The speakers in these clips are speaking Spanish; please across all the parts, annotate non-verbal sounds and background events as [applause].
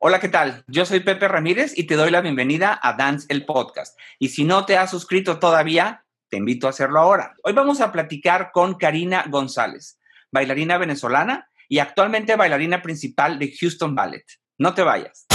Hola, ¿qué tal? Yo soy Pepe Ramírez y te doy la bienvenida a Dance el Podcast. Y si no te has suscrito todavía, te invito a hacerlo ahora. Hoy vamos a platicar con Karina González, bailarina venezolana y actualmente bailarina principal de Houston Ballet. No te vayas.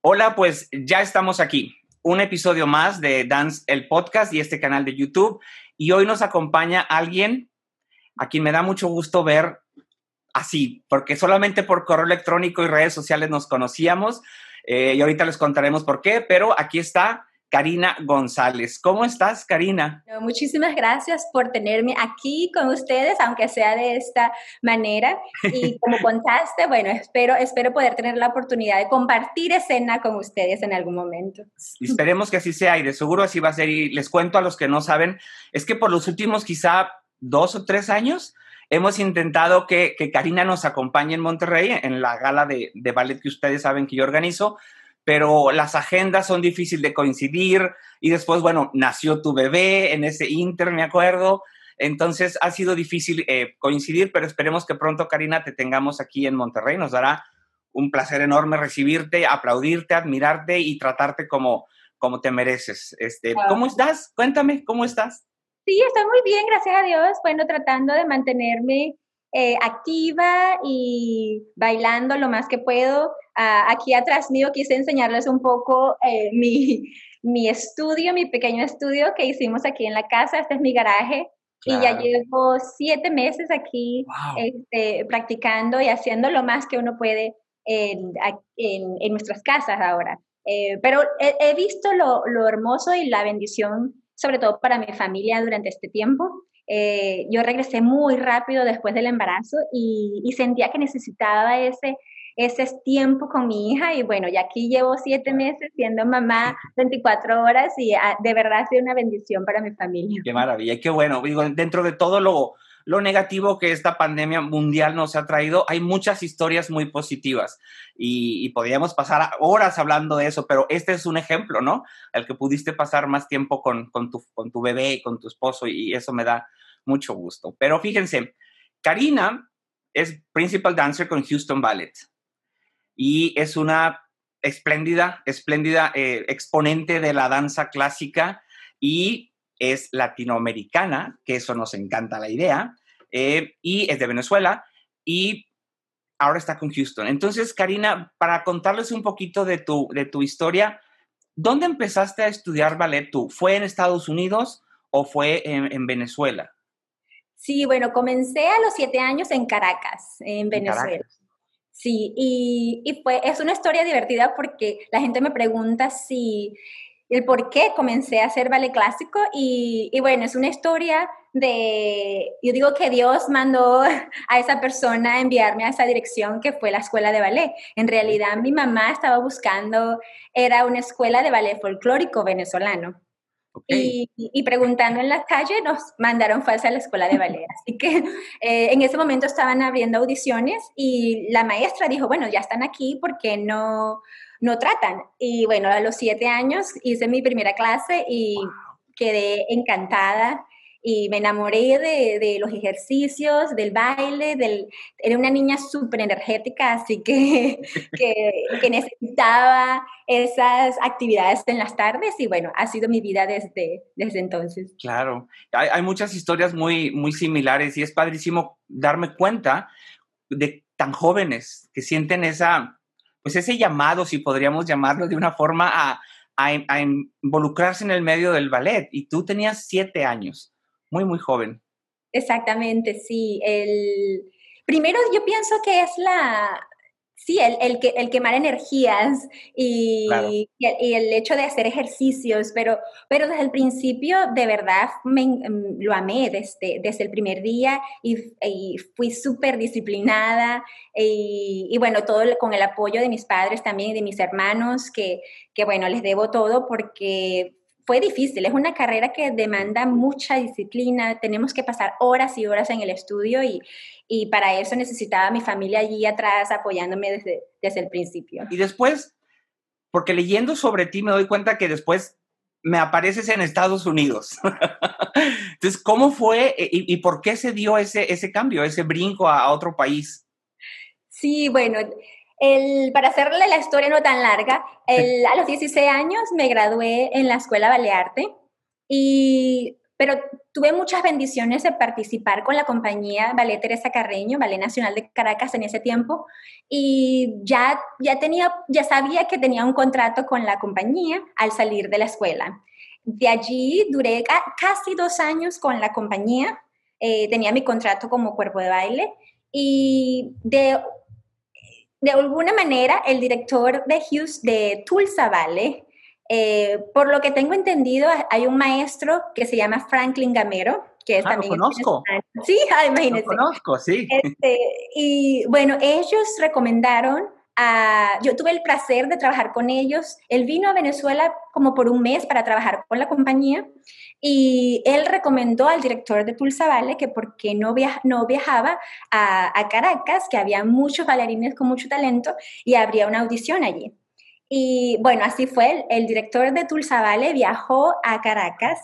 Hola, pues ya estamos aquí un episodio más de Dance el Podcast y este canal de YouTube. Y hoy nos acompaña alguien a quien me da mucho gusto ver así, porque solamente por correo electrónico y redes sociales nos conocíamos. Eh, y ahorita les contaremos por qué, pero aquí está Karina González. ¿Cómo estás, Karina? Muchísimas gracias por tenerme aquí con ustedes, aunque sea de esta manera. Y [laughs] como contaste, bueno, espero, espero poder tener la oportunidad de compartir escena con ustedes en algún momento. esperemos que así sea y de seguro así va a ser. Y les cuento a los que no saben, es que por los últimos quizá dos o tres años hemos intentado que, Karina nos acompañe en Monterrey en la gala de, de ballet que ustedes saben que yo organizo pero las agendas son difíciles de coincidir y después, bueno, nació tu bebé en ese inter, me acuerdo. Entonces ha sido difícil eh, coincidir, pero esperemos que pronto, Karina, te tengamos aquí en Monterrey. Nos dará un placer enorme recibirte, aplaudirte, admirarte y tratarte como, como te mereces. Este, ¿Cómo estás? Cuéntame, ¿cómo estás? Sí, estoy muy bien, gracias a Dios. Bueno, tratando de mantenerme eh, activa y bailando lo más que puedo. Ah, aquí atrás mío quise enseñarles un poco eh, mi, mi, estudio, mi pequeño estudio que hicimos aquí en la casa. Este es mi garaje. Y ya llevo siete meses aquí este, practicando y haciendo lo más que uno puede en, en, nuestras casas ahora. Eh, pero he, visto lo, lo, hermoso y la bendición, sobre todo para mi familia durante este tiempo. Eh, yo regresé muy rápido después del embarazo y, sentía que necesitaba ese, ese tiempo con mi hija y bueno, ya aquí llevo siete meses siendo mamá 24 horas y ah, de verdad ha sido una bendición para mi familia. Qué maravilla, qué bueno. Digo, dentro de todo lo, lo negativo que esta pandemia mundial nos ha traído, hay muchas historias muy positivas y, podríamos pasar horas hablando de eso, pero este es un ejemplo, ¿no? El que pudiste pasar más tiempo con, con, tu, con tu bebé y con tu esposo y eso me da mucho gusto. Pero fíjense, Karina es principal dancer con Houston Ballet y es una espléndida, espléndida eh, exponente de la danza clásica y es latinoamericana, que eso nos encanta la idea, eh, y es de Venezuela, y ahora está con Houston. Entonces, Karina, para contarles un poquito de tu, de tu historia, ¿dónde empezaste a estudiar ballet tú? ¿Fue en Estados Unidos o fue en, Venezuela? Sí, bueno, comencé a los siete años en Caracas, en Venezuela. Sí, y, y, fue, es una historia divertida porque la gente me pregunta si el por qué comencé a hacer ballet clásico y, bueno, es una historia de, yo digo que Dios mandó [laughs] a esa persona a enviarme a esa dirección que fue la escuela de ballet. En realidad mi mamá estaba buscando, era una escuela de ballet folclórico venezolano. Y, preguntando en la calle nos mandaron falsa a la escuela de ballet. Así que [laughs] eh, en ese momento estaban abriendo audiciones y la maestra dijo, bueno, ya están aquí, ¿por qué no, no tratan. Y bueno, a los siete años hice mi primera clase y quedé encantada y me enamoré de, los ejercicios, del baile, del, era una niña súper energética, así [laughs] que, que, necesitaba esas actividades en las tardes y bueno, ha sido mi vida desde, desde entonces. Claro, hay, hay muchas historias muy, muy similares y es padrísimo darme cuenta de tan jóvenes que sienten esa, pues ese llamado, si podríamos llamarlo de una forma, a, involucrarse en el medio del ballet. Y tú tenías siete años, muy, muy joven. Exactamente, sí. El... Primero yo pienso que es la, Sí, el, el, que, el quemar energías y, y, el, hecho de hacer ejercicios, pero, pero desde el principio de verdad me, mm, lo amé desde, desde el primer día y, fui súper disciplinada y, y, bueno, todo con el apoyo de mis padres también y de mis hermanos, que, que bueno, les debo todo porque fue difícil, es una carrera que demanda mucha disciplina, tenemos que pasar horas y horas en el estudio y, y para eso necesitaba a mi familia allí atrás apoyándome desde, desde el principio. Y después, porque leyendo sobre ti me doy cuenta que después me apareces en Estados Unidos. [laughs] Entonces, ¿cómo fue y, por qué se dio ese, ese cambio, ese brinco a, otro país? Sí, bueno, el, para hacerle la historia no tan larga, a los 16 años me gradué en la Escuela Balearte y pero tuve muchas bendiciones de participar con la compañía Ballet Teresa Carreño, Ballet Nacional de Caracas en ese tiempo, y ya, ya, tenía, ya sabía que tenía un contrato con la compañía al salir de la escuela. De allí duré casi dos años con la compañía, eh, tenía mi contrato como cuerpo de baile, y de, de alguna manera el director de Hughes de Tulsa Ballet eh, por lo que tengo entendido, hay un maestro que se llama Franklin Gamero, que es [laughs] ah, también... Lo conozco. Sí, ah, imagínese. Lo conozco, sí. Este, y bueno, ellos recomendaron a... Yo tuve el placer de trabajar con ellos. Él vino a Venezuela como por un mes para trabajar con la compañía y él recomendó al director de Tulsa Vale que porque no, no viajaba a, a Caracas, que había muchos bailarines con mucho talento y habría una audición allí. Y bueno, así fue. El, director de Tulsa Vale viajó a Caracas,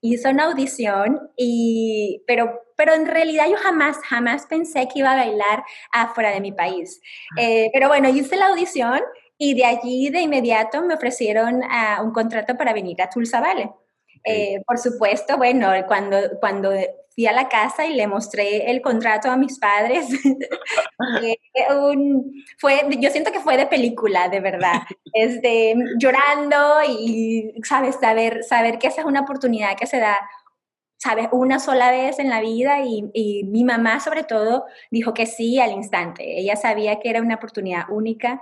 hizo una audición, y, pero, pero en realidad yo jamás, jamás pensé que iba a bailar afuera de mi país. Ah. Eh, pero bueno, hice la audición y de allí de inmediato me ofrecieron uh, un contrato para venir a Tulsa Vale. Eh, por supuesto, bueno, cuando, cuando fui a la casa y le mostré el contrato a mis padres. [laughs] fue, yo siento que fue de película, de verdad. [laughs] Este, llorando y, ¿sabes? Saber, saber que esa es una oportunidad que se da, ¿sabes? Una sola vez en la vida y, y mi mamá sobre todo dijo que sí al instante. Ella sabía que era una oportunidad única.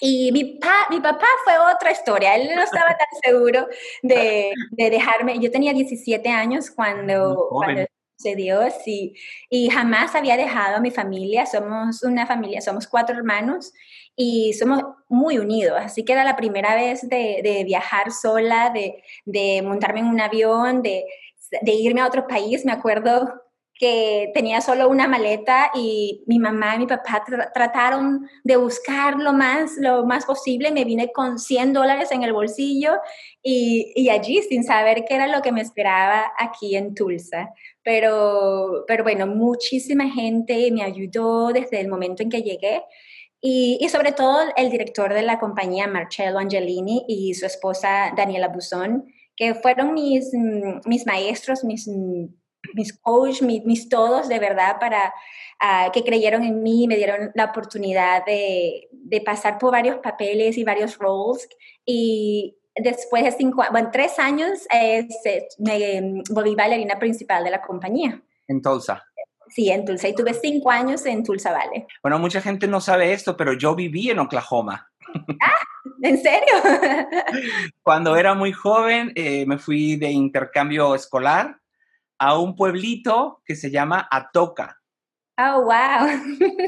Y mi, mi papá fue otra historia, él no estaba tan [laughs] seguro de, de dejarme, yo tenía 17 años cuando, cuando sucedió, sí, y jamás había dejado a mi familia, somos una familia, somos cuatro hermanos y somos muy unidos, así que era la primera vez de, de viajar sola, de, de, montarme en un avión, de, de irme a otro país, me acuerdo que tenía solo una maleta y mi mamá y mi papá trataron de buscar lo más, lo más posible. Me vine con 100 dólares en el bolsillo y, allí sin saber qué era lo que me esperaba aquí en Tulsa. Pero, pero bueno, muchísima gente me ayudó desde el momento en que llegué. Y, y, sobre todo el director de la compañía, Marcello Angelini, y su esposa, Daniela Buzón, que fueron mis, mis maestros, mis mis coach, mis, todos de verdad para ah, que creyeron en mí, me dieron la oportunidad de, de, pasar por varios papeles y varios roles y después de cinco, bueno, tres años eh, me volví bailarina principal de la compañía. En Tulsa. Sí, en Tulsa y tuve cinco años en Tulsa Valley. Bueno, mucha gente no sabe esto, pero yo viví en Oklahoma. Ah, ¿en serio? Cuando era muy joven eh, me fui de intercambio escolar a un pueblito que se llama Atoka. Oh, wow.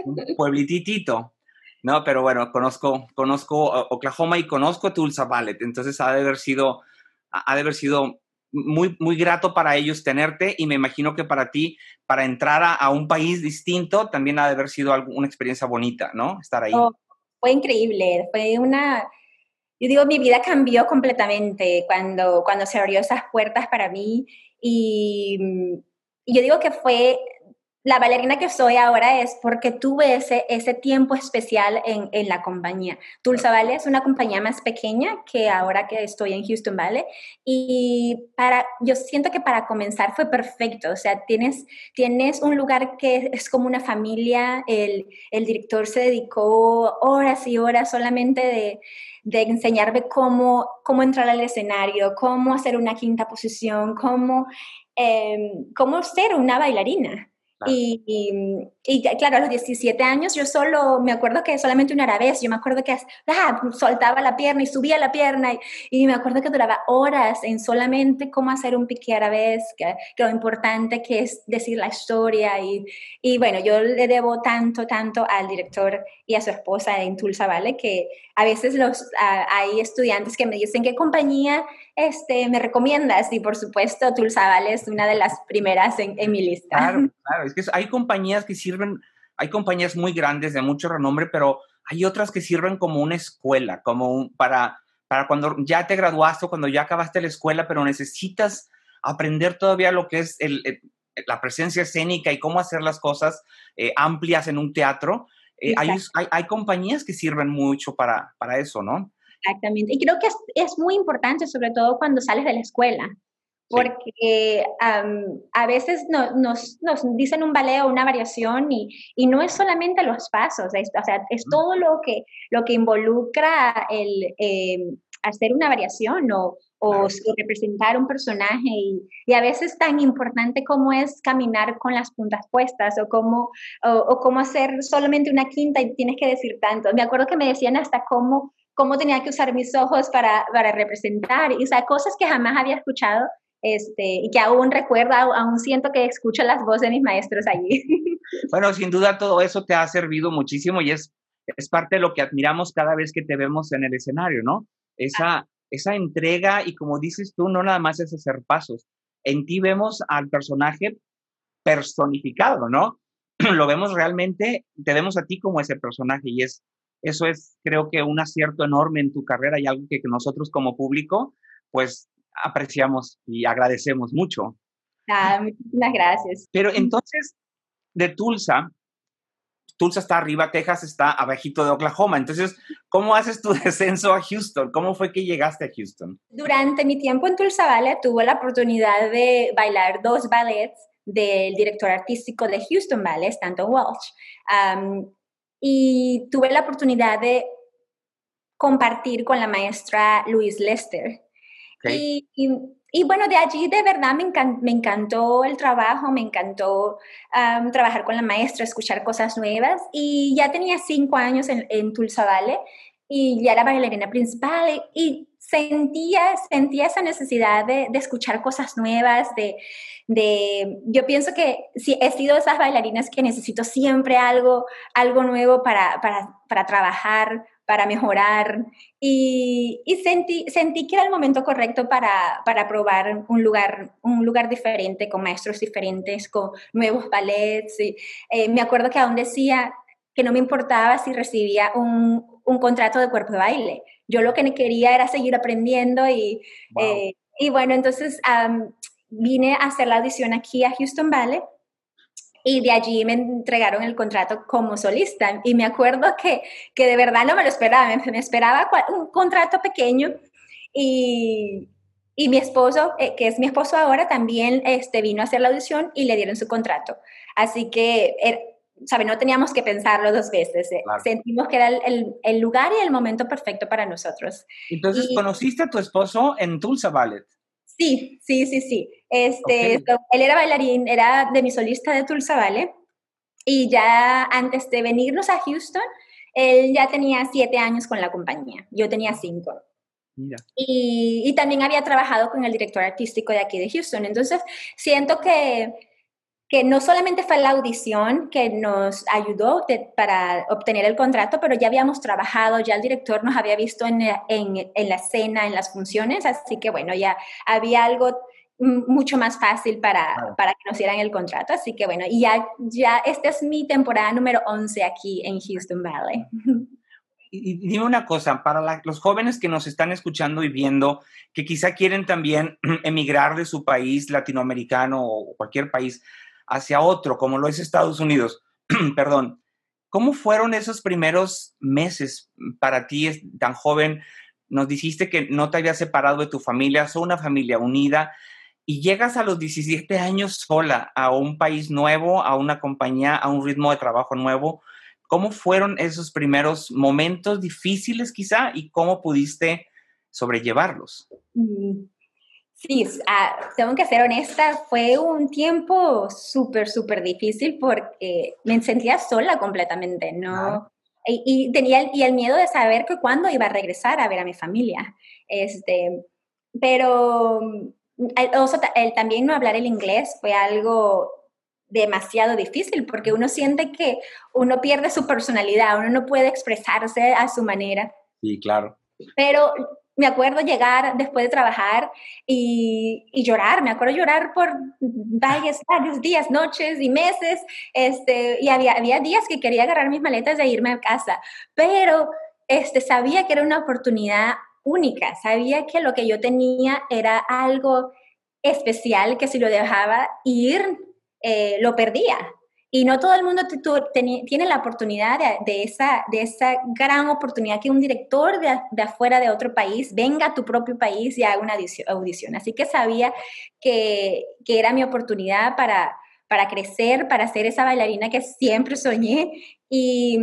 un pueblititito. No, pero bueno, conozco, conozco Oklahoma y conozco Tulsa Ballet, entonces ha de haber sido, ha de haber sido muy, muy grato para ellos tenerte y me imagino que para ti, para entrar a, un país distinto, también ha de haber sido una experiencia bonita, ¿no? Estar ahí. Oh, fue increíble, fue una, yo digo, mi vida cambió completamente cuando, cuando se abrió esas puertas para mí y, y yo digo que fue la bailarina que soy ahora es porque tuve ese, ese tiempo especial en, en, la compañía. Tulsa Ballet es una compañía más pequeña que ahora que estoy en Houston Ballet y para, yo siento que para comenzar fue perfecto, o sea, tienes, tienes un lugar que es como una familia, el, el director se dedicó horas y horas solamente de, de enseñarme cómo, cómo entrar al escenario, cómo hacer una quinta posición, cómo, eh, cómo ser una bailarina. Y, y, claro, a los 17 años yo solo, me acuerdo que solamente una vez, yo me acuerdo que ah, soltaba la pierna y subía la pierna y, y, me acuerdo que duraba horas en solamente cómo hacer un pique arabesque, que, que lo importante que es decir la historia y, y, bueno, yo le debo tanto, tanto al director y a su esposa en Tulsa Vale que a veces los, hay estudiantes que me dicen qué compañía este, me recomiendas y por supuesto Tulsa Vale es una de las primeras en, en mi lista. Claro, [laughs] claro, es que hay compañías que sirven, hay compañías muy grandes de mucho renombre, pero hay otras que sirven como una escuela, como un, para, para cuando ya te graduaste o cuando ya acabaste la escuela, pero necesitas aprender todavía lo que es la presencia escénica y cómo hacer las cosas eh, amplias en un teatro. Eh, hay, hay, compañías que sirven mucho para, para eso, ¿no? Exactamente. Y creo que es, es, muy importante, sobre todo cuando sales de la escuela, porque a veces nos, nos, dicen un ballet o una variación y, y no es solamente los pasos, es, o sea, es todo lo que, lo que involucra el em, hacer una variación o, o, representar un personaje y, y, a veces tan importante como es caminar con las puntas puestas o cómo, o, cómo hacer solamente una quinta y tienes que decir tanto. Me acuerdo que me decían hasta cómo cómo tenía que usar mis ojos para, para representar, y, o sea, cosas que jamás había escuchado este, y que aún recuerdo, aún siento que escucho las voces de mis maestros allí. [laughs] Bueno, sin duda todo eso te ha servido muchísimo y es, es parte de lo que admiramos cada vez que te vemos en el escenario, ¿no? Esa, esa entrega y como dices tú, no nada más es hacer pasos. En ti vemos al personaje personificado, ¿no? [clears throat] Lo vemos realmente, te vemos a ti como ese personaje y es, eso es creo que un acierto enorme en tu carrera y algo que nosotros como público, pues apreciamos y agradecemos mucho. Ah, muchísimas gracias. Pero entonces, de Tulsa, Tulsa está arriba, Texas está abajito de Oklahoma. Entonces, ¿cómo haces tu [laughs] descenso a Houston? ¿Cómo fue que llegaste a Houston? Durante mi tiempo en Tulsa Ballet tuve la oportunidad de bailar dos ballets del director artístico de Houston Ballet, tanto Walsh. Y tuve la oportunidad de compartir con la maestra Louise Lester, y, y, bueno, de allí de verdad me, me encantó el trabajo, me encantó trabajar con la maestra, escuchar cosas nuevas. Y ya tenía cinco años en, en Tulsa Valley y ya era bailarina principal y sentía, sentía esa necesidad de, de escuchar cosas nuevas, de, de, yo pienso que sí, he sido de esas bailarinas que necesito siempre algo, algo nuevo para, para, para trabajar, para mejorar y, y, sentí, sentí que era el momento correcto para, para, probar un lugar, un lugar diferente, con maestros diferentes, con nuevos ballets. Y, eh, me acuerdo que aún decía que no me importaba si recibía un, un, contrato de cuerpo de baile. Yo lo que quería era seguir aprendiendo y, eh, y bueno, entonces vine a hacer la audición aquí a Houston Ballet y de allí me entregaron el contrato como solista. Y me acuerdo que, que de verdad no me lo esperaba, me, esperaba un contrato pequeño y, y mi esposo, eh, que es mi esposo ahora, también este, vino a hacer la audición y le dieron su contrato. Así que, er, ¿sabe? No teníamos que pensarlo dos veces. Eh, sentimos que era el, el, lugar y el momento perfecto para nosotros. Entonces, ¿conociste a tu esposo en Tulsa Ballet? Sí, sí, sí, sí. Este, Él era bailarín, era de mi solista de Tulsa Valley. Y ya antes de venirnos a Houston, él ya tenía siete años con la compañía. Yo tenía cinco. Y, y, también había trabajado con el director artístico de aquí de Houston. Entonces, siento que que no solamente fue la audición que nos ayudó para obtener el contrato, pero ya habíamos trabajado, ya el director nos había visto en, en, en, la escena, en las funciones, así que bueno, ya había algo mucho más fácil para, para que nos dieran el contrato, así que bueno, y ya, ya esta es mi temporada número 11 aquí en Houston Valley. [laughs] Y, dime una cosa, para los jóvenes que nos están escuchando y viendo, que quizá quieren también [clears throat] emigrar de su país latinoamericano o cualquier país, hacia otro, como lo es Estados Unidos. [clears throat] Perdón. ¿Cómo fueron esos primeros meses para ti, tan joven? Nos dijiste que no te habías separado de tu familia, sos una familia unida y llegas a los 17 años sola a un país nuevo, a una compañía, a un ritmo de trabajo nuevo. ¿Cómo fueron esos primeros momentos difíciles quizá y cómo pudiste sobrellevarlos? Mm, Sí, ah, tengo que ser honesta, fue un tiempo súper, súper difícil porque me sentía sola completamente, ¿no? Y, tenía el, y el miedo de saber que cuándo iba a regresar a ver a mi familia. Este, pero el, también no hablar el inglés fue algo demasiado difícil porque uno siente que uno pierde su personalidad, uno no puede expresarse a su manera. Sí, claro. Pero me acuerdo llegar después de trabajar y, llorar, me acuerdo llorar por varios, días, noches y meses, este, y había, había días que quería agarrar mis maletas e irme a casa, pero este, sabía que era una oportunidad única, sabía que lo que yo tenía era algo especial que si lo dejaba ir, eh, lo perdía. Y no todo el mundo tiene la oportunidad de, esa, de esa gran oportunidad que un director de, afuera de otro país venga a tu propio país y haga una audición. Así que sabía que, que era mi oportunidad para, para crecer, para ser esa bailarina que siempre soñé. Y,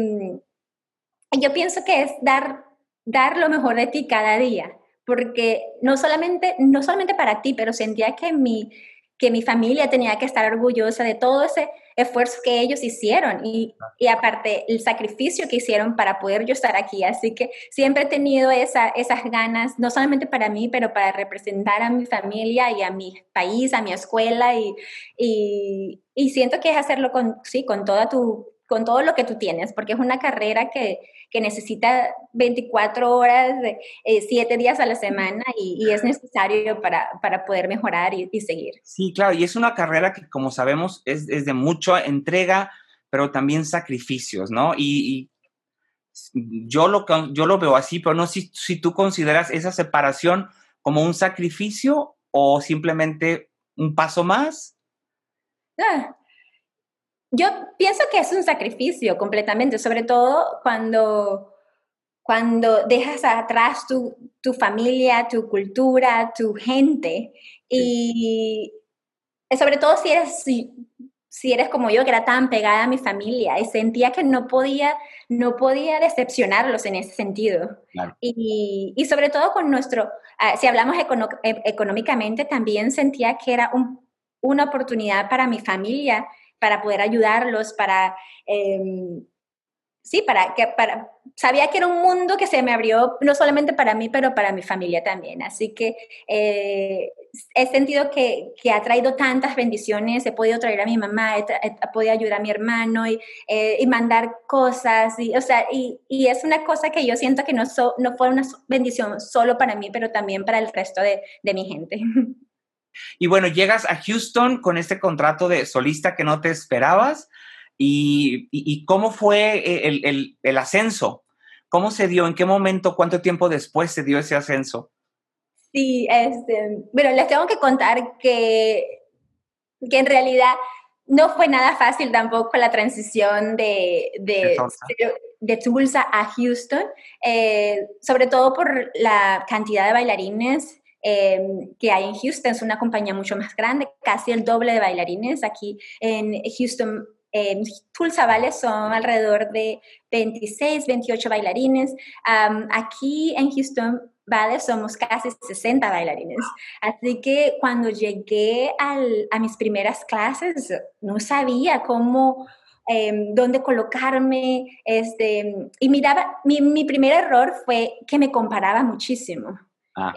y yo pienso que es dar, dar lo mejor de ti cada día, porque no solamente, no solamente para ti, pero sentía que mi, que mi familia tenía que estar orgullosa de todo ese esfuerzo que ellos hicieron y, y, aparte el sacrificio que hicieron para poder yo estar aquí. Así que siempre he tenido esa, esas ganas, no solamente para mí, pero para representar a mi familia y a mi país, a mi escuela y, y, y siento que es hacerlo con, sí, con toda tu con todo lo que tú tienes, porque es una carrera que, que necesita 24 horas, eh, 7 días a la semana y, es necesario para, para poder mejorar y, seguir. Sí, claro, y es una carrera que, como sabemos, es, es de mucha entrega, pero también sacrificios, ¿no? Y, yo, lo, yo lo veo así, pero no sé si, si tú consideras esa separación como un sacrificio o simplemente un paso más. Ah, yo pienso que es un sacrificio completamente, sobre todo cuando, cuando dejas atrás tu, tu familia, tu cultura, tu gente y sobre todo si eres, si, eres como yo, que era tan pegada a mi familia y sentía que no podía, no podía decepcionarlos en ese sentido. Y, y, sobre todo con nuestro, ah, si hablamos e, económicamente, también sentía que era una oportunidad para mi familia para poder ayudarlos, para, em, sí, para que, para, sabía que era un mundo que se me abrió no solamente para mí, pero para mi familia también. Así que eh, he sentido que, que, ha traído tantas bendiciones, he podido traer a mi mamá, he, podido ayudar a mi hermano y, eh, y mandar cosas, y, o sea, y, y, es una cosa que yo siento que no, no fue una bendición solo para mí, pero también para el resto de, de mi gente. [laughs] Y bueno, llegas a Houston con este contrato de solista que no te esperabas. ¿Y, cómo fue el, ascenso? ¿Cómo se dio? ¿En qué momento? ¿Cuánto tiempo después se dio ese ascenso? Sí, este, bueno, les tengo que contar que, que en realidad no fue nada fácil tampoco la transición de, de, de, Tulsa. a Houston, eh, sobre todo por la cantidad de bailarines Em, que hay en Houston. Es una compañía mucho más grande, casi el doble de bailarines. Aquí en Houston, en Tulsa son alrededor de 26, 28 bailarines. aquí en Houston Valley somos casi 60 bailarines. Así que cuando llegué a mis primeras clases, no sabía cómo... Em, dónde colocarme, este, y miraba, mi, mi primer error fue que me comparaba muchísimo. Ah.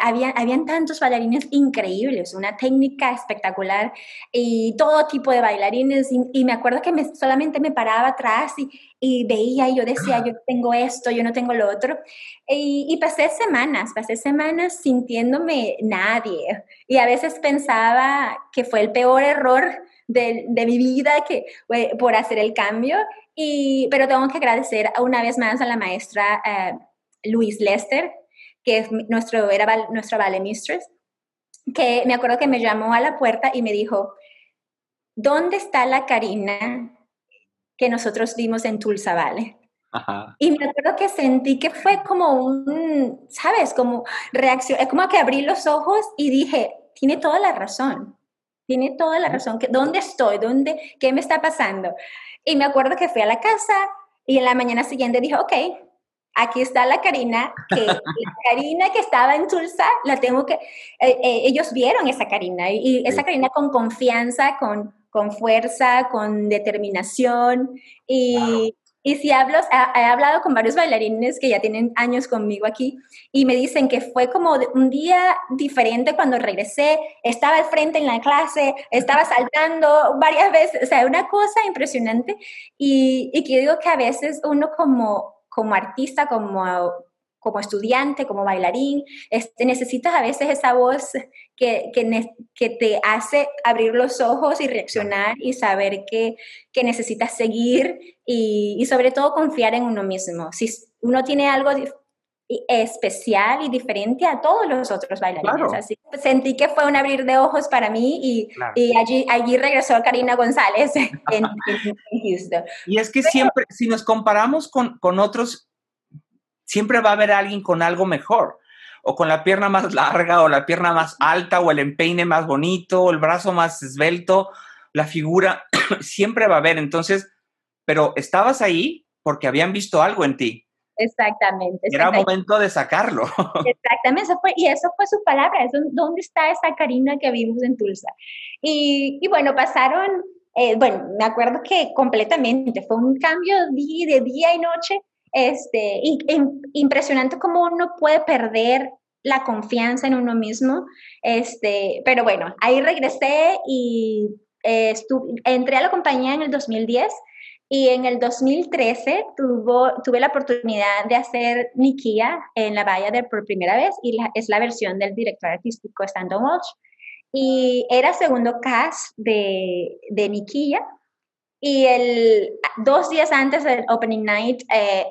había, habían tantos bailarines increíbles, una técnica espectacular y todo tipo de bailarines. Y, me acuerdo que me, solamente me paraba atrás y, y, veía y yo decía, yo tengo esto, yo no tengo lo otro. Y, pasé semanas, pasé semanas sintiéndome nadie. Y a veces pensaba que fue el peor error de, de mi vida que, por hacer el cambio. Y, pero tengo que agradecer una vez más a la maestra uh, Luis Lester, que es nuestro, era nuestra Vale Mistress, que me acuerdo que me llamó a la puerta y me dijo, ¿dónde está la Karina que nosotros vimos en Tulsa Vale? Y me acuerdo que sentí que fue como un, ¿sabes? Como reacción, es como que abrí los ojos y dije, tiene toda la razón, tiene toda la razón, ¿dónde estoy? ¿Dónde? ¿Qué me está pasando? Y me acuerdo que fui a la casa y en la mañana siguiente dije, ok, aquí está la Karina, que la Karina que estaba en Tulsa, la tengo que, eh, eh, ellos vieron esa Karina y, esa Karina con confianza, con, con fuerza, con determinación. Y, y si hablo, he, hablado con varios bailarines que ya tienen años conmigo aquí y me dicen que fue como un día diferente cuando regresé, estaba al frente en la clase, estaba [laughs] saltando varias veces, o sea, una cosa impresionante. Y, y que digo que a veces uno como como artista, como, como estudiante, como bailarín, este, necesitas a veces esa voz que, que, te hace abrir los ojos y reaccionar y saber que, que necesitas seguir y, y, sobre todo confiar en uno mismo. Si uno tiene algo especial y diferente a todos los otros bailarines. Así que sentí que fue un abrir de ojos para mí y, y allí, allí regresó Karina González [laughs] en, Houston. Y es que siempre, si nos comparamos con, con otros, siempre va a haber alguien con algo mejor o con la pierna más larga, o la pierna más alta, o el empeine más bonito, o el brazo más esbelto, la figura, [clears throat] siempre va a haber. Entonces, pero estabas ahí porque habían visto algo en ti. Exactamente. Era momento de sacarlo. [laughs] Exactamente, eso fue, y eso fue su palabra, eso, ¿dónde está esa Karina que vimos en Tulsa? Y, y bueno, pasaron, eh, bueno, me acuerdo que completamente, fue un cambio de, de día y noche, este, y, impresionante cómo uno puede perder la confianza en uno mismo, este, pero bueno, ahí regresé y eh, entré a la compañía en el 2010 y en el 2013 tuvo, tuve la oportunidad de hacer Nikia en la de por primera vez y es la versión del director artístico Stanton Walsh. Y era segundo cast de, de Nikia. Y el, dos días antes del Opening Night, eh,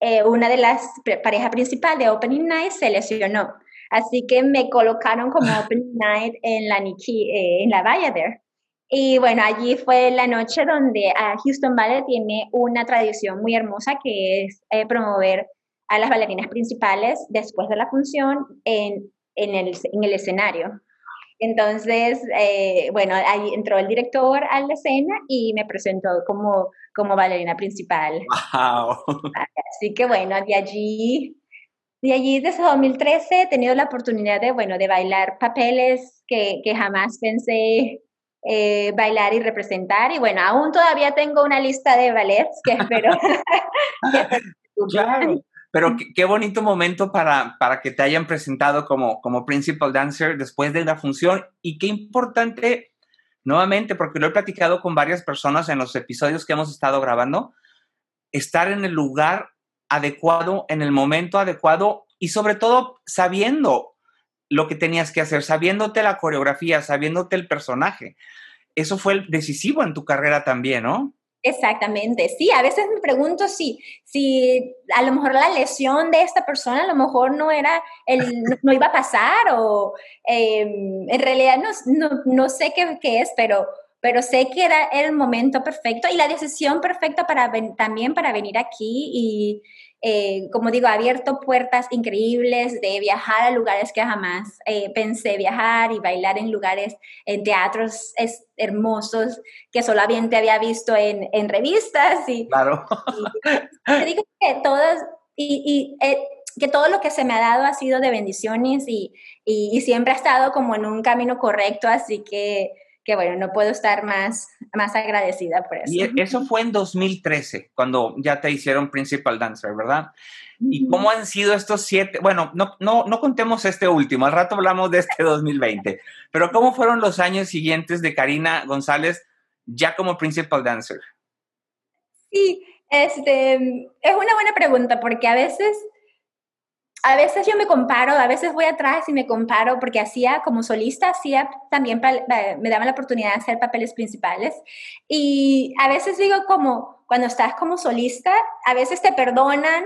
eh, una de las parejas principales de Opening Night se lesionó. Así que me colocaron como [laughs] Opening Night en la, Nikki, eh, en la y bueno, allí fue la noche donde ah, Houston Ballet tiene una tradición muy hermosa que es eh, promover a las bailarinas principales después de la función en, en, el, en el, escenario. Entonces, eh, bueno, ahí entró el director a la escena y me presentó como, como bailarina principal. Wow. Así que bueno, de allí, de allí desde 2013 he tenido la oportunidad de, bueno, de bailar papeles que, que jamás pensé eh, bailar y representar. Y bueno, aún todavía tengo una lista de ballets que espero. [laughs] [laughs] claro. Pero qué, bonito momento para, para, que te hayan presentado como, como principal dancer después de la función y qué importante, nuevamente, porque lo he platicado con varias personas en los episodios que hemos estado grabando, estar en el lugar adecuado, en el momento adecuado y sobre todo sabiendo lo que tenías que hacer, sabiéndote la coreografía, sabiéndote el personaje. Eso fue decisivo en tu carrera también, ¿no? Exactamente, sí, a veces me pregunto si, si a lo mejor la lesión de esta persona a lo mejor no era, el, no iba a pasar o em, en realidad no, no, sé qué, qué, es, pero, pero sé que era el momento perfecto y la decisión perfecta para también para venir aquí y, eh, como digo, ha abierto puertas increíbles de viajar a lugares que jamás eh, pensé viajar y bailar en lugares, en teatros es, hermosos que solamente había visto en, en revistas. Y, claro. Y, digo que todas, y, y eh, que todo lo que se me ha dado ha sido de bendiciones y, y, siempre ha estado como en un camino correcto, así que que bueno, no puedo estar más, más agradecida por eso. Y e, eso fue en 2013, cuando ya te hicieron Principal Dancer, ¿verdad? ¿Y cómo han sido estos siete? Bueno, no, no, no contemos este último, al rato hablamos de este 2020, pero ¿cómo fueron los años siguientes de Karina González ya como Principal Dancer? Sí, este, es una buena pregunta porque a veces a veces yo me comparo, a veces voy atrás y me comparo porque hacía como solista, hacía también, me daban la oportunidad de hacer papeles principales. Y a veces digo como, cuando estás como solista, a veces te perdonan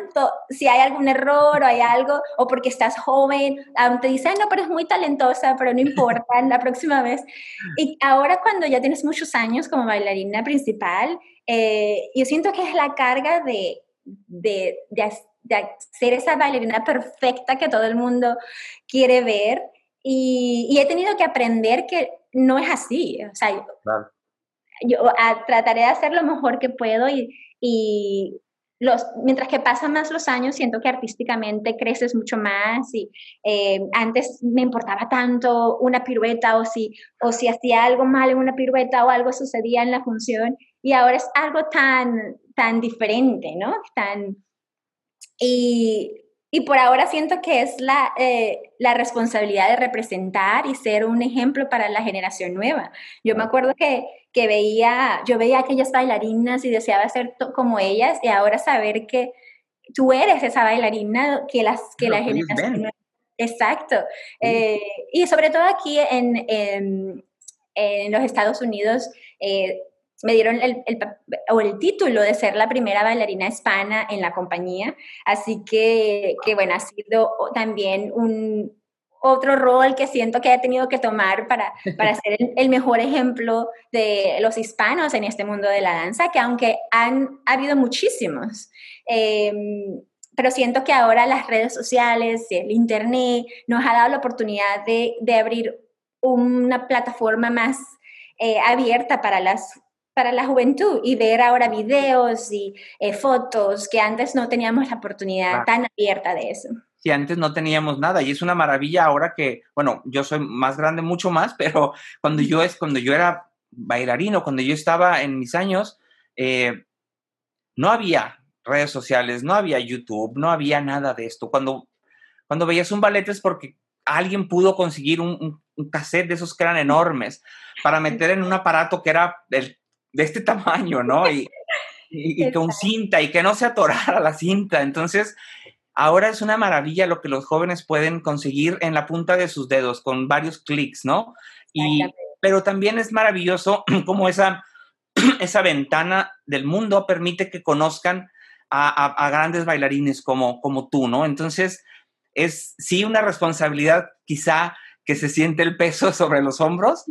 si hay algún error o hay algo, o porque estás joven, te dicen, no, pero es muy talentosa, pero no importa, [laughs] la próxima vez. Y ahora cuando ya tienes muchos años como bailarina principal, eh, yo siento que es la carga de, de, de de ser esa bailarina perfecta que todo el mundo quiere ver. Y, he tenido que aprender que no es así. O sea, yo, trataré de hacer lo mejor que puedo y, y los, mientras que pasan más los años, siento que artísticamente creces mucho más y eh, antes me importaba tanto una pirueta o si, o si hacía algo mal en una pirueta o algo sucedía en la función y ahora es algo tan, tan diferente, ¿no? Tan, y, y por ahora siento que es la, eh, la, responsabilidad de representar y ser un ejemplo para la generación nueva. Yo me acuerdo que, que veía, yo veía a aquellas bailarinas y deseaba ser como ellas y ahora saber que tú eres esa bailarina que, las, que la generación nueva... Exacto. Eh, y sobre todo aquí en, en, en los Estados Unidos, eh, me dieron el, o el título de ser la primera bailarina hispana en la compañía. Así que, que bueno, ha sido también un, otro rol que siento que he tenido que tomar para, [laughs] para ser el, mejor ejemplo de los hispanos en este mundo de la danza, que aunque han habido muchísimos, em, pero siento que ahora las redes sociales, el Internet, nos ha dado la oportunidad de, de abrir una plataforma más eh, abierta para las para la juventud y ver ahora videos y eh, fotos que antes no teníamos la oportunidad tan abierta de eso. Sí, antes no teníamos nada y es una maravilla ahora que, bueno, yo soy más grande, mucho más, [laughs] pero cuando yo, es, cuando yo era bailarino, cuando yo estaba en mis años, eh, no había redes sociales, no había YouTube, no había nada de esto. Cuando, cuando veías un ballet es porque alguien pudo conseguir un, un, cassette de esos que eran enormes para meter en un aparato que era de este tamaño, ¿no? Y, y, con cinta y que no se atorara la cinta. Entonces, ahora es una maravilla lo que los jóvenes pueden conseguir en la punta de sus dedos con varios clics, ¿no? Y, pero también es maravilloso [clears throat] como esa, [clears throat] esa ventana del mundo permite que conozcan a, a, grandes bailarines como, como tú, ¿no? Entonces, es sí una responsabilidad quizá que se siente el peso [laughs] sobre los hombros,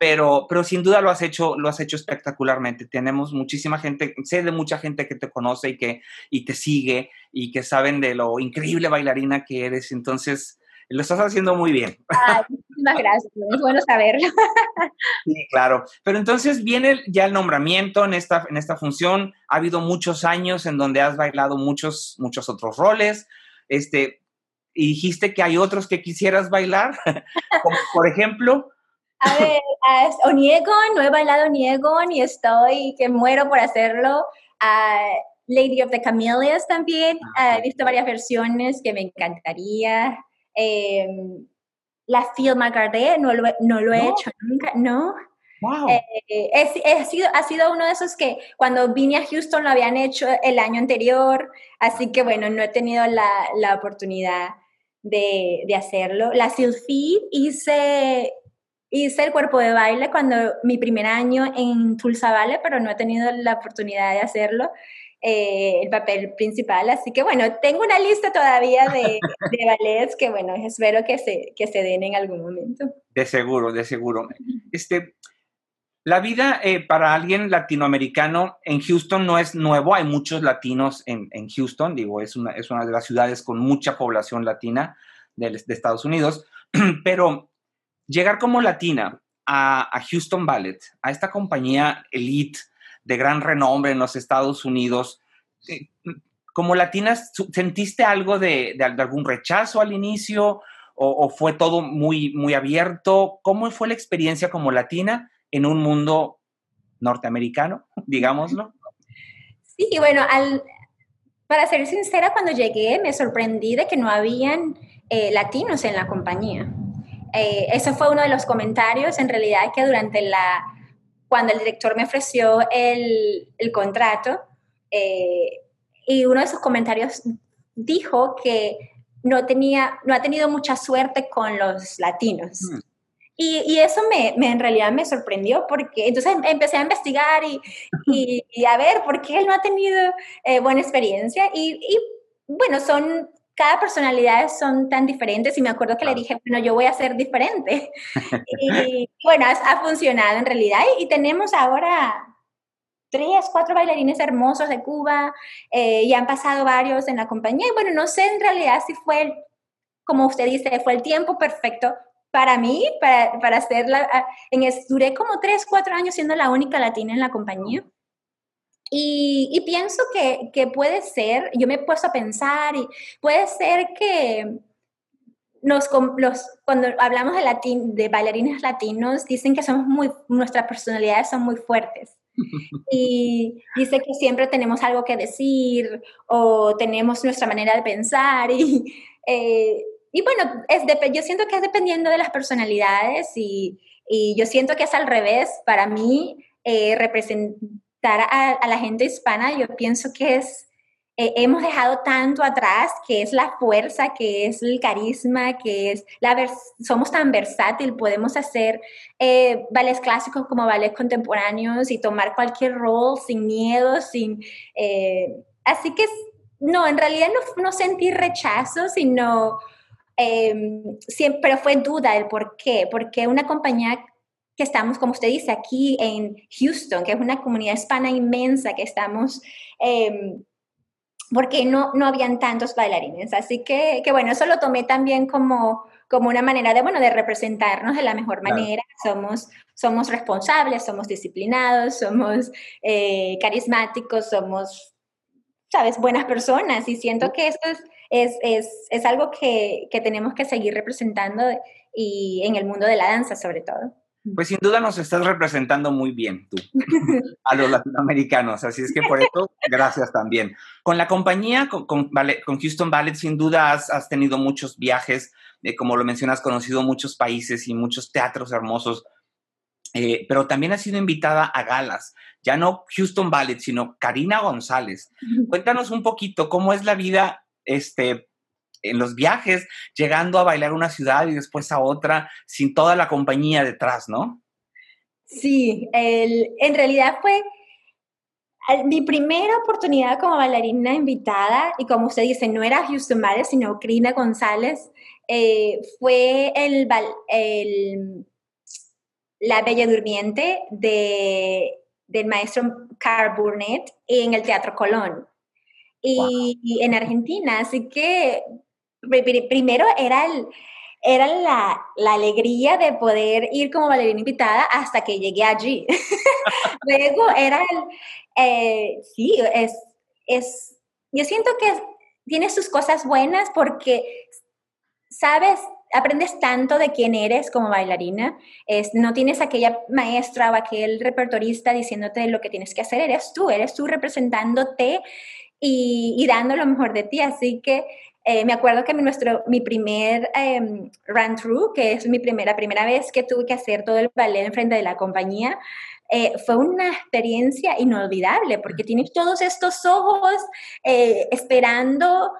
pero, pero sin duda lo has hecho, lo has hecho espectacularmente. Tenemos muchísima gente, sé de mucha gente que te conoce y que y te sigue y que saben de lo increíble bailarina que eres. Entonces, lo estás haciendo muy bien. [laughs] muchísimas gracias, es bueno saberlo. [laughs] Sí, claro. Pero entonces viene ya el nombramiento en esta, en esta función. Ha habido muchos años en donde has bailado muchos, muchos otros roles. Este, y dijiste que hay otros que quisieras bailar, [laughs] como por ejemplo. A ver, uh, Oniegon, no he bailado Oniegon y estoy que muero por hacerlo. Lady of the Camellias también, he visto varias versiones que me encantaría. Em, la Phil Magardet, no lo, no lo he hecho nunca, ¿no? Wow. Eh, sido, ha sido uno de esos que cuando vine a Houston lo habían hecho el año anterior, así que bueno, no he tenido la, la oportunidad de, de, hacerlo. La Sylphie hice, hice el cuerpo de baile cuando mi primer año en Tulsa Valley, pero no he tenido la oportunidad de hacerlo. Eh, el papel principal. Así que bueno, tengo una lista todavía de, [laughs] de ballets que bueno, espero que se, que se den en algún momento. De seguro, de seguro. Este, la vida eh, para alguien latinoamericano en Houston no es nuevo, hay muchos latinos en, Houston, digo, es una, es una, de las ciudades con mucha población latina de, de Estados Unidos, [clears throat] pero llegar como latina a, Houston Ballet, a esta compañía elite de gran renombre en los Estados Unidos, eh, como latina, ¿sentiste algo de, algún rechazo al inicio o, fue todo muy, muy abierto? ¿Cómo fue la experiencia como latina? en un mundo norteamericano, [laughs] digámoslo. Sí, bueno, para ser sincera, cuando llegué me sorprendí de que no habían eh, latinos en la compañía. Eh, eso fue uno de los comentarios, en realidad, que durante la, cuando el director me ofreció el, el contrato, eh, y uno de esos comentarios dijo que no, tenía, no ha tenido mucha suerte con los latinos. Mm. Y, eso me, me, en realidad me sorprendió porque entonces empecé a investigar y, y, a ver por qué él no ha tenido eh, buena experiencia. Y, y, bueno, son, cada personalidad son tan diferentes y me acuerdo que le dije, bueno, yo voy a ser diferente. [laughs] y bueno, ha, funcionado en realidad y, tenemos ahora tres, cuatro bailarines hermosos de Cuba eh, y han pasado varios en la compañía. Y bueno, no sé en realidad si fue, como usted dice, fue el tiempo perfecto para mí, para, para hacerla, ah, en, duré como tres, cuatro años siendo la única latina en la compañía. Y, y pienso que, que, puede ser, yo me he puesto a pensar, y puede ser que nos, los, cuando hablamos de, latín, de bailarines latinos, dicen que somos muy, nuestras personalidades son muy fuertes. [laughs] Y dice que siempre tenemos algo que decir o tenemos nuestra manera de pensar y [laughs] eh, y bueno, es yo siento que es dependiendo de las personalidades y, y yo siento que es al revés. Para mí, eh, representar a, a, la gente hispana, yo pienso que es, eh, hemos dejado tanto atrás, que es la fuerza, que es el carisma, que es la somos tan versátil, podemos hacer eh, ballets clásicos como ballets contemporáneos y tomar cualquier rol sin miedo, sin... Eh, así que no, en realidad no, no sentí rechazo, sino em, siempre fue duda el por qué, porque una compañía que estamos, como usted dice, aquí en Houston, que es una comunidad hispana inmensa, que estamos, em, porque no, no habían tantos bailarines. Así que, que, bueno, eso lo tomé también como, como una manera de, bueno, de representarnos de la mejor manera. Somos, somos responsables, somos disciplinados, somos eh, carismáticos, somos, sabes, buenas personas. Y siento que eso es, es, es, es algo que, que tenemos que seguir representando y en el mundo de la danza sobre todo. Pues sin duda nos estás representando muy bien tú, [laughs] a los latinoamericanos, así es que por eso, gracias también. Con la compañía, con, con, Houston Ballet, sin duda has, tenido muchos viajes, eh, como lo mencionas, conocido muchos países y muchos teatros hermosos, eh, pero también has sido invitada a galas, ya no Houston Ballet, sino Karina González. Cuéntanos un poquito cómo es la vida este, en los viajes, llegando a bailar una ciudad y después a otra, sin toda la compañía detrás, ¿no? Sí, en realidad fue mi primera oportunidad como bailarina invitada, y como usted dice, no era Houston Ballet, sino Crina González, eh, fue el, el, La Bella Durmiente de, del maestro Carl Burnett en el Teatro Colón. y, en Argentina. Así que primero era, el, era la, la, alegría de poder ir como bailarina invitada hasta que llegué allí. [laughs] Luego era el, eh, sí, es, es, yo siento que tiene sus cosas buenas porque, sabes, aprendes tanto de quién eres como bailarina, es, no tienes aquella maestra o aquel repertorista diciéndote lo que tienes que hacer, eres tú, eres tú representándote y, y dando lo mejor de ti, así que eh, me acuerdo que nuestro, mi primer em, run through, que es mi primera, primera vez que tuve que hacer todo el ballet en frente de la compañía, eh, fue una experiencia inolvidable porque tienes todos estos ojos eh, esperando,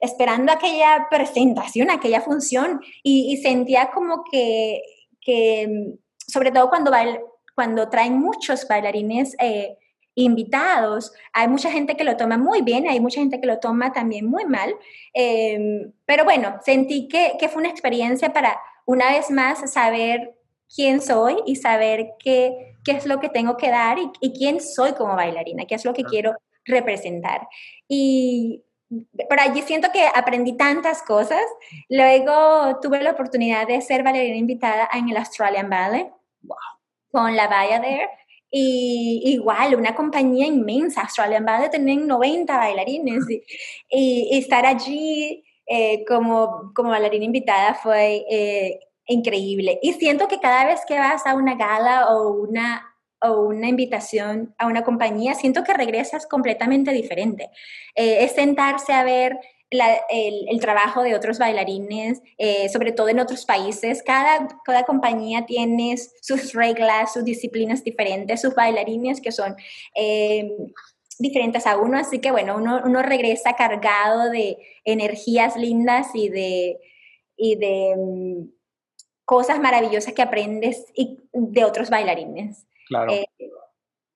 esperando aquella presentación, aquella función y, sentía como que, que, sobre todo cuando, cuando traen muchos bailarines invitados. Hay mucha gente que lo toma muy bien, hay mucha gente que lo toma también muy mal. Em, pero bueno, sentí que, que, fue una experiencia para una vez más saber quién soy y saber qué, qué es lo que tengo que dar y, quién soy como bailarina, qué es lo que quiero representar. Y por allí siento que aprendí tantas cosas. Luego tuve la oportunidad de ser bailarina invitada en el Australian Ballet con la Vaya There. Y igual, una compañía inmensa, Australian Ballet tener 90 bailarines y, estar allí eh, como, como bailarina invitada fue eh, increíble. Y siento que cada vez que vas a una gala o una, o una invitación a una compañía, siento que regresas completamente diferente. Eh, es sentarse a ver el, trabajo de otros bailarines, eh, sobre todo en otros países. Cada, cada compañía tiene sus reglas, sus disciplinas diferentes, sus bailarines que son eh, diferentes a uno. Así que bueno, uno, uno, regresa cargado de energías lindas y de, y de mm, cosas maravillosas que aprendes y, de otros bailarines. Claro. Eh,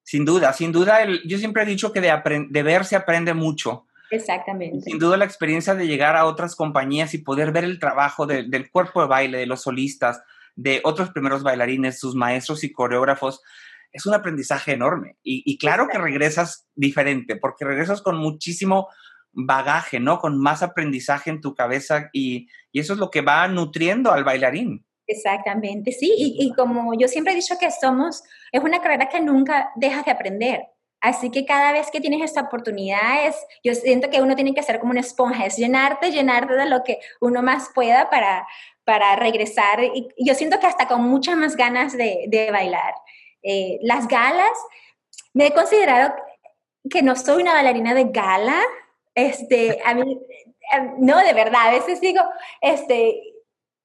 sin duda, sin duda, yo siempre he dicho que de, de ver se aprende mucho. Exactamente. Sin duda la experiencia de llegar a otras compañías y poder ver el trabajo del cuerpo de baile, de los solistas, de otros primeros bailarines, sus maestros y coreógrafos, es un aprendizaje enorme. Y, claro que regresas diferente, porque regresas con muchísimo bagaje, ¿no? Con más aprendizaje en tu cabeza y, eso es lo que va nutriendo al bailarín. Exactamente, sí. Y, y, como yo siempre he dicho que somos, es una carrera que nunca dejas de aprender. Así que cada vez que tienes esta oportunidad, es, yo siento que uno tiene que ser como una esponja, es llenarte, llenarte de lo que uno más pueda para, para regresar. Y yo siento que hasta con muchas más ganas de, de bailar. Eh, las galas, me he considerado que no soy una bailarina de gala. Este, a mí, eh, no, de verdad, a veces digo, este,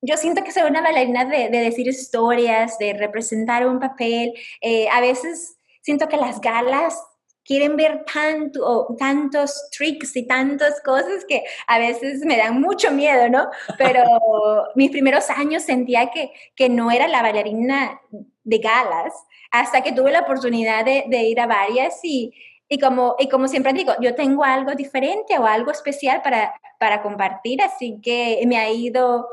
yo siento que soy una bailarina de, de decir historias, de representar un papel. Eh, a veces siento que las galas quieren ver tanto, tantos tricks y tantas cosas que a veces me dan mucho miedo, ¿no? Pero [laughs] mis primeros años sentía que, que no era la bailarina de galas, hasta que tuve la oportunidad de, de ir a varias y, y como, y como siempre digo, yo tengo algo diferente o algo especial para, para compartir, así que me ha ido,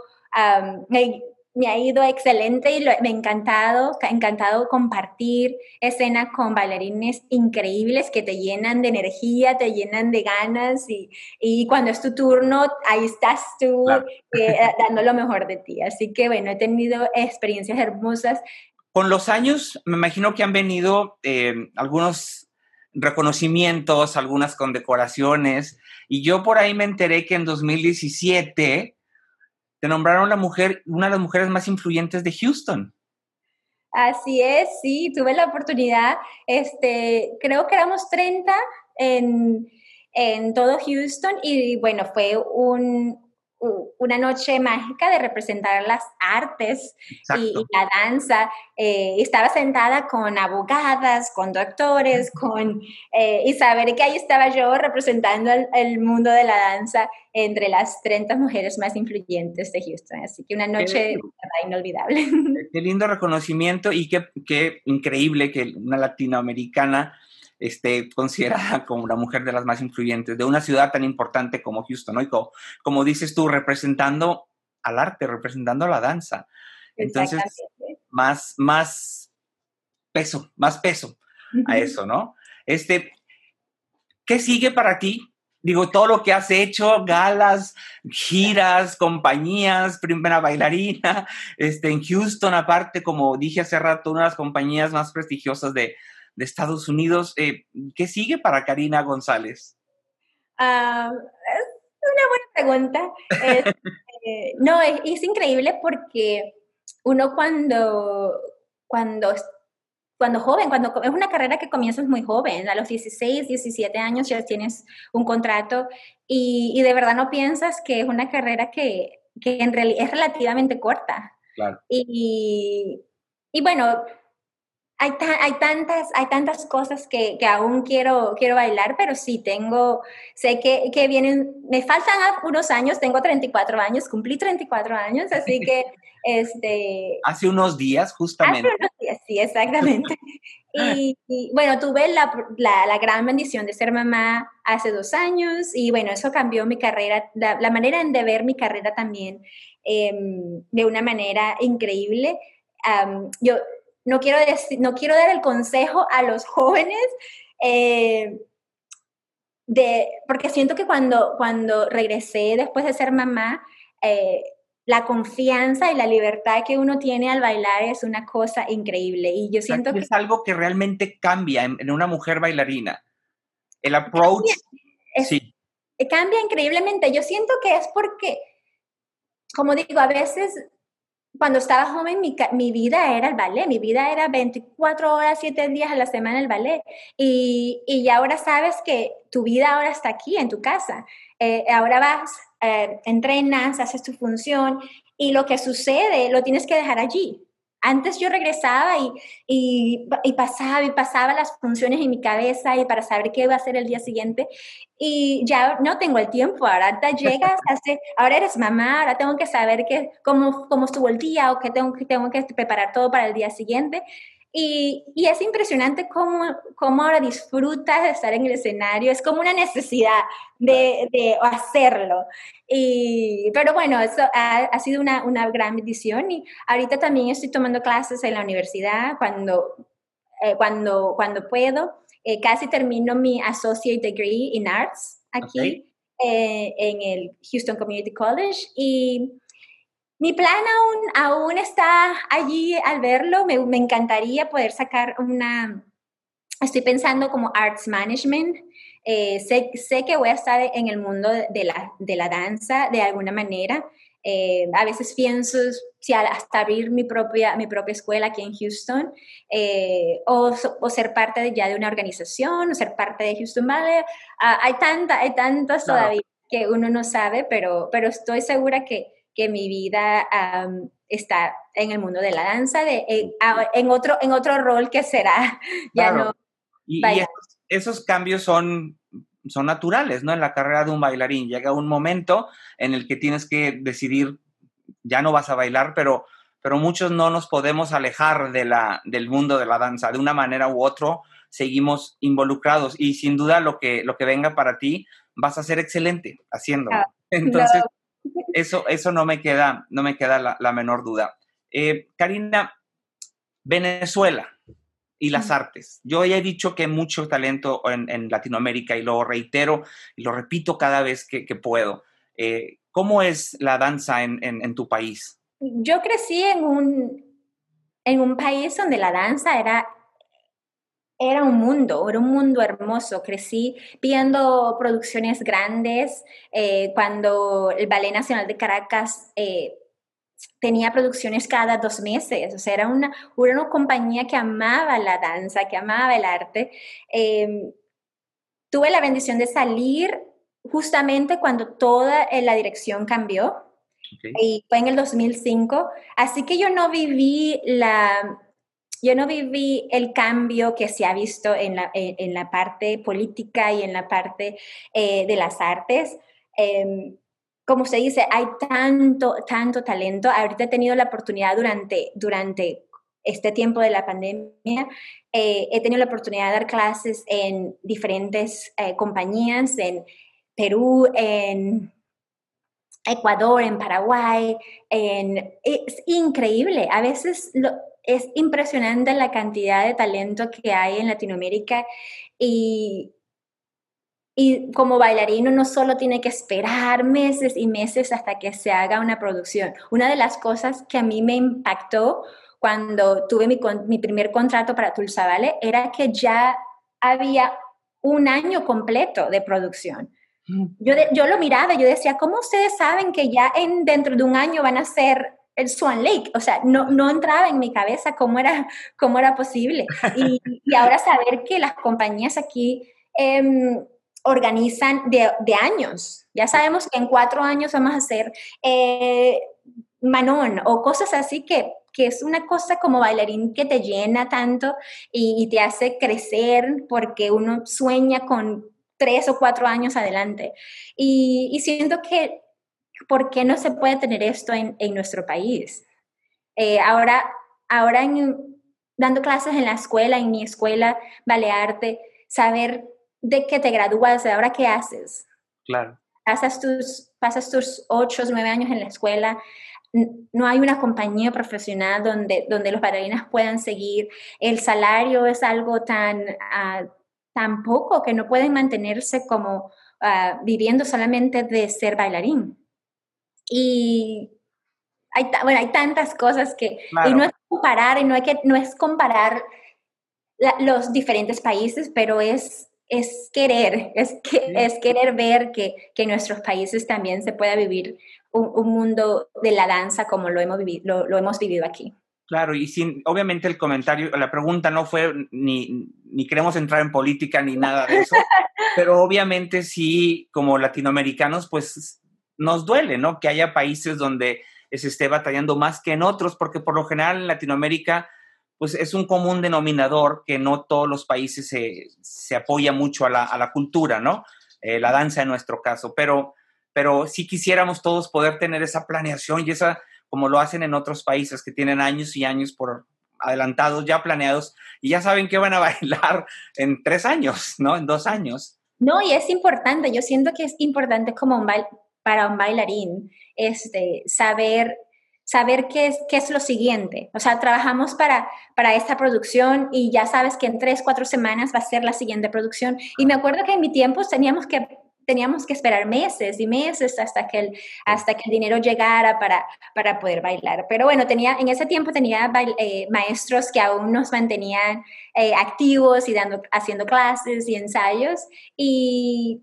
me, ha ido excelente y me ha encantado, encantado compartir escenas con bailarines increíbles que te llenan de energía, te llenan de ganas y, y cuando es tu turno, ahí estás tú eh, dando lo mejor de ti. Así que bueno, he tenido experiencias hermosas. Con los años, me imagino que han venido eh, algunos reconocimientos, algunas condecoraciones. Y yo por ahí me enteré que en 2017 te nombraron la mujer, una de las mujeres más influyentes de Houston. Así es, sí, tuve la oportunidad, este, creo que éramos 30 en, en todo Houston y bueno, fue un, una noche mágica de representar las artes y, la danza. Eh, estaba sentada con abogadas, con doctores, con, eh, y saber que ahí estaba yo representando el, mundo de la danza entre las 30 mujeres más influyentes de Houston. Así que una noche inolvidable. [laughs] Qué lindo reconocimiento y qué, qué increíble que una latinoamericana esté considerada como la mujer de las más influyentes de una ciudad tan importante como Houston, ¿no? Y como, dices tú, representando al arte, representando a la danza. Entonces, más, más peso, más peso a eso, ¿no? Este, ¿qué sigue para ti? Digo, todo lo que has hecho, galas, giras, compañías, primera bailarina, este, en Houston, aparte, como dije hace rato, una de las compañías más prestigiosas de, de Estados Unidos. Eh, ¿Qué sigue para Karina González? Ah, es una buena pregunta. Eh, [laughs] no, es, increíble porque uno cuando, cuando, cuando joven, cuando es una carrera que comienzas muy joven, a los 16, 17 años ya tienes un contrato y, de verdad no piensas que es una carrera que, en realidad es relativamente corta. Claro. Y, y bueno, hay, hay, tantas, hay tantas cosas que, que, aún quiero, quiero bailar, pero sí tengo, sé que, que, vienen, me faltan unos años, tengo 34 años, cumplí 34 años, así que [laughs] este... Hace unos días, justamente. Hace unos días, sí, exactamente. [laughs] y, bueno, tuve la, la, la, gran bendición de ser mamá hace dos años y bueno, eso cambió mi carrera, la, la manera de ver mi carrera también eh, de una manera increíble. Um, yo no quiero, decir, no quiero dar el consejo a los jóvenes, eh, de, porque siento que cuando, cuando regresé después de ser mamá, eh, la confianza y la libertad que uno tiene al bailar es una cosa increíble. Y yo siento que... Es algo que realmente cambia en, una mujer bailarina. El approach... sí. Cambia increíblemente. Yo siento que es porque, como digo, a veces cuando estaba joven, mi, mi, vida era el ballet, mi vida era 24 horas, 7 días a la semana el ballet. Y, y ahora sabes que tu vida ahora está aquí, en tu casa. Eh, ahora vas, eh, entrenas, haces tu función y lo que sucede lo tienes que dejar allí. Antes yo regresaba y, y, y, pasaba y pasaba las funciones en mi cabeza y para saber qué iba a hacer el día siguiente. Y ya no tengo el tiempo, ahora te llegas, hace, ahora eres mamá, ahora tengo que saber qué, cómo, cómo estuvo el día o qué tengo, tengo que preparar todo para el día siguiente y, y, es impresionante cómo, cómo, ahora disfrutas de estar en el escenario. Es como una necesidad de, de hacerlo. Y, pero bueno, eso ha, ha sido una, una, gran bendición. Y ahorita también estoy tomando clases en la universidad cuando, eh, cuando, cuando puedo. Eh, casi termino mi Associate Degree in Arts aquí eh, en el Houston Community College. Y mi plan aún, aún está allí al verlo. Me, me, encantaría poder sacar una, estoy pensando como Arts Management. Eh, sé, sé, que voy a estar en el mundo de la, de la danza de alguna manera. Eh, a veces pienso si hasta abrir mi propia, mi propia escuela aquí en Houston eh, o, o, ser parte de, ya de una organización o ser parte de Houston Ballet. Ah, hay, tanta, hay tantas todavía que uno no sabe, pero, pero estoy segura que, que mi vida está en el mundo de la danza, de, en, otro, en otro rol que será [laughs] ya no. Y, esos cambios son, son naturales, ¿no? En la carrera de un bailarín. Llega un momento en el que tienes que decidir, ya no vas a bailar, pero, pero muchos no nos podemos alejar de la, del mundo de la danza. De una manera u otra, seguimos involucrados. Y sin duda, lo que, lo que venga para ti, vas a ser excelente haciéndolo. Ah, [laughs] Entonces, eso, eso no me queda, no me queda la, menor duda. Eh, Karina, Venezuela y las artes. Yo ya he dicho que hay mucho talento en, Latinoamérica y lo reitero y lo repito cada vez que, puedo. Eh, ¿Cómo es la danza en, tu país? Yo crecí en un, en un país donde la danza era era un mundo, era un mundo hermoso. Crecí viendo producciones grandes eh, cuando el Ballet Nacional de Caracas eh, tenía producciones cada dos meses. O sea, era una, una compañía que amaba la danza, que amaba el arte. Em, tuve la bendición de salir justamente cuando toda eh, la dirección cambió. Y fue en el 2005. Así que yo no viví la, yo no viví el cambio que se ha visto en la, en, la parte política y en la parte eh, de las artes. Em, como se dice, hay tanto, tanto talento. Ahorita he tenido la oportunidad durante, durante este tiempo de la pandemia, eh, he tenido la oportunidad de dar clases en diferentes eh, compañías, en Perú, en Ecuador, en Paraguay, es increíble. A veces lo, es impresionante la cantidad de talento que hay en Latinoamérica y, y como bailarino no solo tiene que esperar meses y meses hasta que se haga una producción. Una de las cosas que a mí me impactó cuando tuve mi, mi primer contrato para Tulsa Vale era que ya había un año completo de producción. Yo, yo lo miraba, yo decía, ¿cómo ustedes saben que ya en, dentro de un año van a ser el Swan Lake, o sea, no, no entraba en mi cabeza cómo era, cómo era posible. Y, y ahora saber que las compañías aquí em, organizan de, de, años, ya sabemos que en cuatro años vamos a hacer eh, Manon o cosas así que, que es una cosa como bailarín que te llena tanto y, y te hace crecer porque uno sueña con tres o cuatro años adelante. Y, y siento que ¿por qué no se puede tener esto en, nuestro país? Eh, ahora, ahora dando clases en la escuela, en mi escuela, Balearte, saber de qué te gradúas, de ahora qué haces. Claro. Pasas tus, pasas tus ocho, nueve años en la escuela, no hay una compañía profesional donde, donde los bailarinas puedan seguir. El salario es algo tan, tan poco que no pueden mantenerse como ah, viviendo solamente de ser bailarín. Y hay, bueno, hay tantas cosas que, y no es comparar, y no, hay que, no es comparar los diferentes países, pero es, es querer, es, que, es querer ver que, que, en nuestros países también se pueda vivir un, mundo de la danza como lo hemos, vivido, lo, hemos vivido aquí. Claro, y sin, obviamente el comentario, la pregunta no fue ni, ni queremos entrar en política ni nada de eso, [laughs] pero obviamente sí, como latinoamericanos, pues nos duele, ¿no? Que haya países donde se esté batallando más que en otros, porque por lo general en Latinoamérica, pues es un común denominador que no todos los países se, se apoya mucho a la, cultura, ¿no? Eh, la danza en nuestro caso, pero, pero sí quisiéramos todos poder tener esa planeación y esa, como lo hacen en otros países que tienen años y años por adelantados, ya planeados, y ya saben que van a [laughs] bailar en tres años, ¿no? En dos años. No, y es importante, yo siento que es importante como un baile, para un bailarín, este, saber saber qué es, qué es lo siguiente. O sea, trabajamos para, para esta producción y ya sabes que en tres, cuatro semanas va a ser la siguiente producción. Y me acuerdo que en mi tiempo teníamos que, teníamos que esperar meses y meses hasta que el, hasta que el dinero llegara para, para poder bailar. Pero bueno, tenía, en ese tiempo tenía eh, maestros que aún nos mantenían eh, activos y dando, haciendo clases y ensayos. Y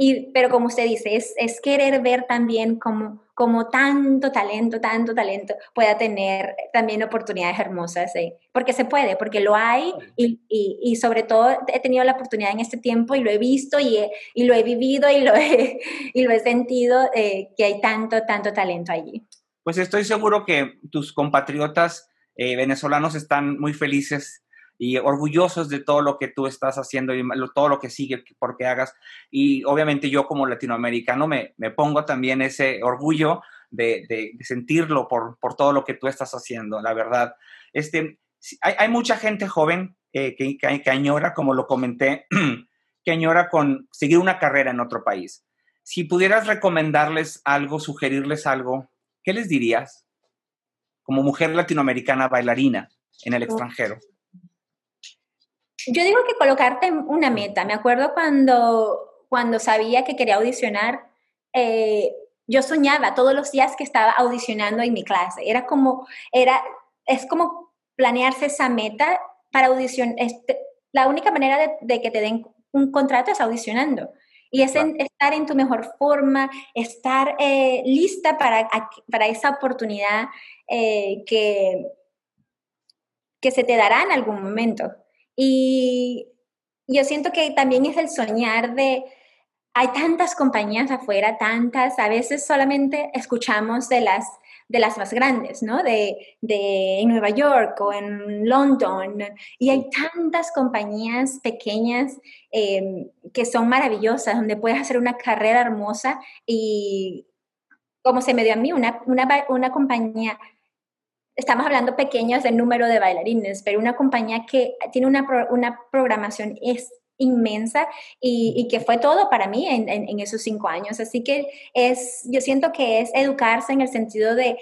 y, pero como usted dice, es, es querer ver también cómo, como tanto talento, tanto talento pueda tener también oportunidades hermosas, porque se puede, porque lo hay y, y, sobre todo he tenido la oportunidad en este tiempo y lo he visto y, y lo he vivido y lo he, [laughs] y lo he sentido eh, que hay tanto, tanto talento allí. Pues estoy seguro que tus compatriotas eh, venezolanos están muy felices y orgullosos de todo lo que tú estás haciendo y todo lo que sigue porque hagas. Y obviamente yo como latinoamericano me, me pongo también ese orgullo de, de, sentirlo por, por, todo lo que tú estás haciendo, la verdad. Este, hay, hay mucha gente joven eh, que, que, añora, como lo comenté, [clears throat] que añora con seguir una carrera en otro país. Si pudieras recomendarles algo, sugerirles algo, ¿qué les dirías como mujer latinoamericana bailarina en el extranjero? Yo digo que colocarte una meta. Me acuerdo cuando, cuando sabía que quería audicionar, eh, yo soñaba todos los días que estaba audicionando en mi clase. Era como, era, es como planearse esa meta para audicionar. Este, la única manera de, que te den un contrato es audicionando. Y es estar en tu mejor forma, estar eh, lista para, para, esa oportunidad eh, que, que se te dará en algún momento. Y yo siento que también es el soñar de, hay tantas compañías afuera, tantas, a veces solamente escuchamos de las, de las más grandes, ¿no? De, de en Nueva York o en London, y hay tantas compañías pequeñas em, que son maravillosas, donde puedes hacer una carrera hermosa y como se me dio a mí, una, una, una compañía estamos hablando pequeños del número de bailarines, pero una compañía que tiene una, una programación es inmensa y, que fue todo para mí en, en, esos cinco años. Así que es, yo siento que es educarse en el sentido de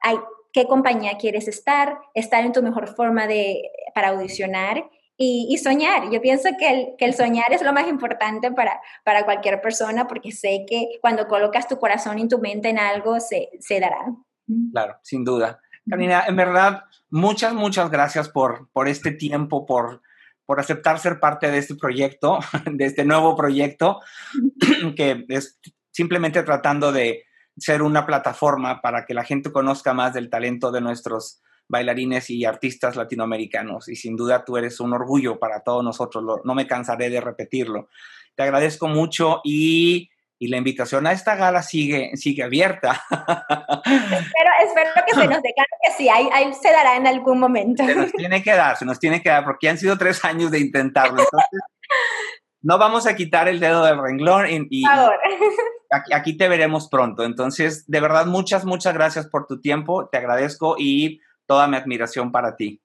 hay, qué compañía quieres estar, estar en tu mejor forma de, para audicionar y, soñar. Yo pienso que el, que el, soñar es lo más importante para, para cualquier persona porque sé que cuando colocas tu corazón y tu mente en algo, se, se dará. Claro, sin duda. Karina, en verdad, muchas, muchas gracias por, por este tiempo, por, por aceptar ser parte de este proyecto, [laughs] de este nuevo proyecto, [clears throat] que es simplemente tratando de ser una plataforma para que la gente conozca más del talento de nuestros bailarines y artistas latinoamericanos. Y sin duda tú eres un orgullo para todos nosotros, no me cansaré de repetirlo. Te agradezco mucho y y la invitación a esta gala sigue, sigue abierta. [laughs] Espero, espero que se nos dé que sí, ahí, se dará en algún momento. Se nos tiene que dar, se nos tiene que dar, porque han sido tres años de intentarlo. Entonces, no vamos a quitar el dedo del renglón y, aquí, aquí, te veremos pronto. Entonces, de verdad, muchas, muchas gracias por tu tiempo, te agradezco y toda mi admiración para ti.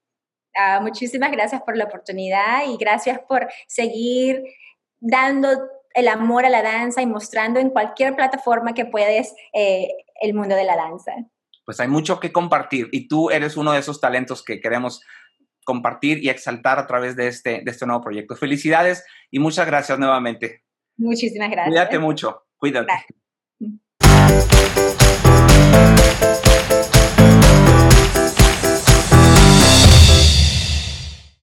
Ah, muchísimas gracias por la oportunidad y gracias por seguir dando el amor a la danza y mostrando en cualquier plataforma que puedes eh, el mundo de la danza. Pues hay mucho que compartir y tú eres uno de esos talentos que queremos compartir y exaltar a través de este, de este nuevo proyecto. Felicidades y muchas gracias nuevamente. Muchísimas gracias. Cuídate mucho, cuídate.